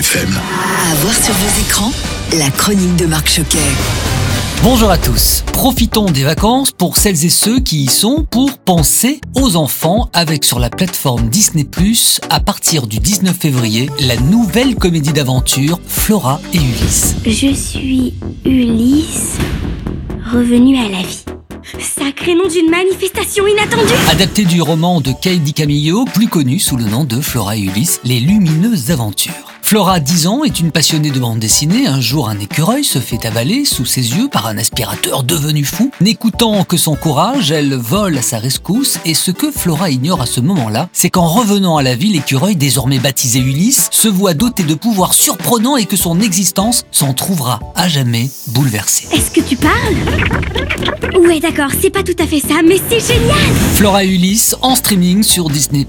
FM. À voir sur vos écrans, la chronique de Marc Choquet. Bonjour à tous. Profitons des vacances pour celles et ceux qui y sont pour penser aux enfants avec sur la plateforme Disney Plus à partir du 19 février la nouvelle comédie d'aventure Flora et Ulysse. Je suis Ulysse, revenu à la vie. Sacré nom d'une manifestation inattendue Adapté du roman de Kay DiCamillo, plus connu sous le nom de Flora et Ulysse, Les lumineuses aventures. Flora, 10 ans, est une passionnée de bande dessinée. Un jour, un écureuil se fait avaler sous ses yeux par un aspirateur devenu fou. N'écoutant que son courage, elle vole à sa rescousse et ce que Flora ignore à ce moment-là, c'est qu'en revenant à la vie, l'écureuil, désormais baptisé Ulysse, se voit doté de pouvoirs surprenants et que son existence s'en trouvera à jamais bouleversée. Est-ce que tu parles? Ouais d'accord, c'est pas tout à fait ça, mais c'est génial Flora Ulysse en streaming sur Disney+,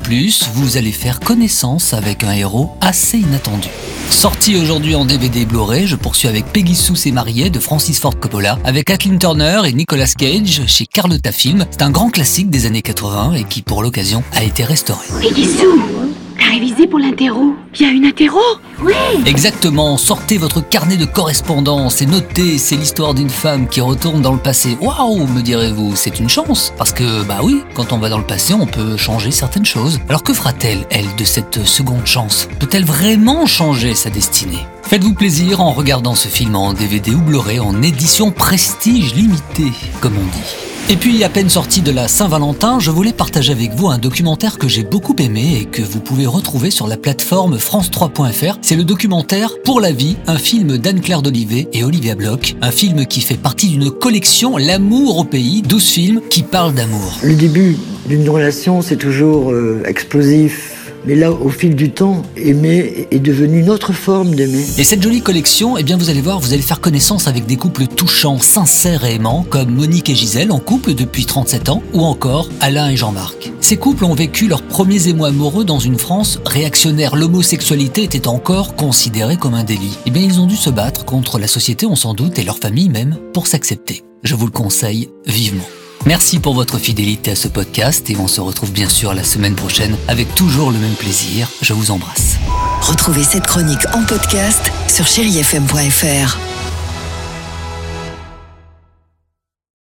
vous allez faire connaissance avec un héros assez inattendu. Sorti aujourd'hui en DVD Blu-ray, je poursuis avec Peggy Sue s'est mariée de Francis Ford Coppola, avec Kathleen Turner et Nicolas Cage chez Carlotta Film. C'est un grand classique des années 80 et qui pour l'occasion a été restauré. Peggy t'as révisé pour l'interro Il y a une interro? Ouais Exactement, sortez votre carnet de correspondance et notez, c'est l'histoire d'une femme qui retourne dans le passé. Waouh, me direz-vous, c'est une chance. Parce que, bah oui, quand on va dans le passé, on peut changer certaines choses. Alors que fera-t-elle, elle, de cette seconde chance? Peut-elle vraiment changer sa destinée? Faites-vous plaisir en regardant ce film en DVD ou Blu-ray en édition prestige limitée, comme on dit. Et puis, à peine sorti de la Saint-Valentin, je voulais partager avec vous un documentaire que j'ai beaucoup aimé et que vous pouvez retrouver sur la plateforme France3.fr. C'est le documentaire Pour la vie, un film d'Anne-Claire d'Olivet et Olivia Bloch. Un film qui fait partie d'une collection L'amour au pays, 12 films qui parlent d'amour. Le début d'une relation, c'est toujours euh, explosif. Mais là, au fil du temps, aimer est devenu une autre forme d'aimer. Et cette jolie collection, eh bien vous allez voir, vous allez faire connaissance avec des couples touchants, sincères et aimants, comme Monique et Gisèle en couple depuis 37 ans, ou encore Alain et Jean-Marc. Ces couples ont vécu leurs premiers émois amoureux dans une France réactionnaire. L'homosexualité était encore considérée comme un délit. Eh bien ils ont dû se battre contre la société, on s'en doute, et leur famille même, pour s'accepter. Je vous le conseille vivement. Merci pour votre fidélité à ce podcast et on se retrouve bien sûr la semaine prochaine avec toujours le même plaisir. Je vous embrasse. Retrouvez cette chronique en podcast sur chérifm.fr.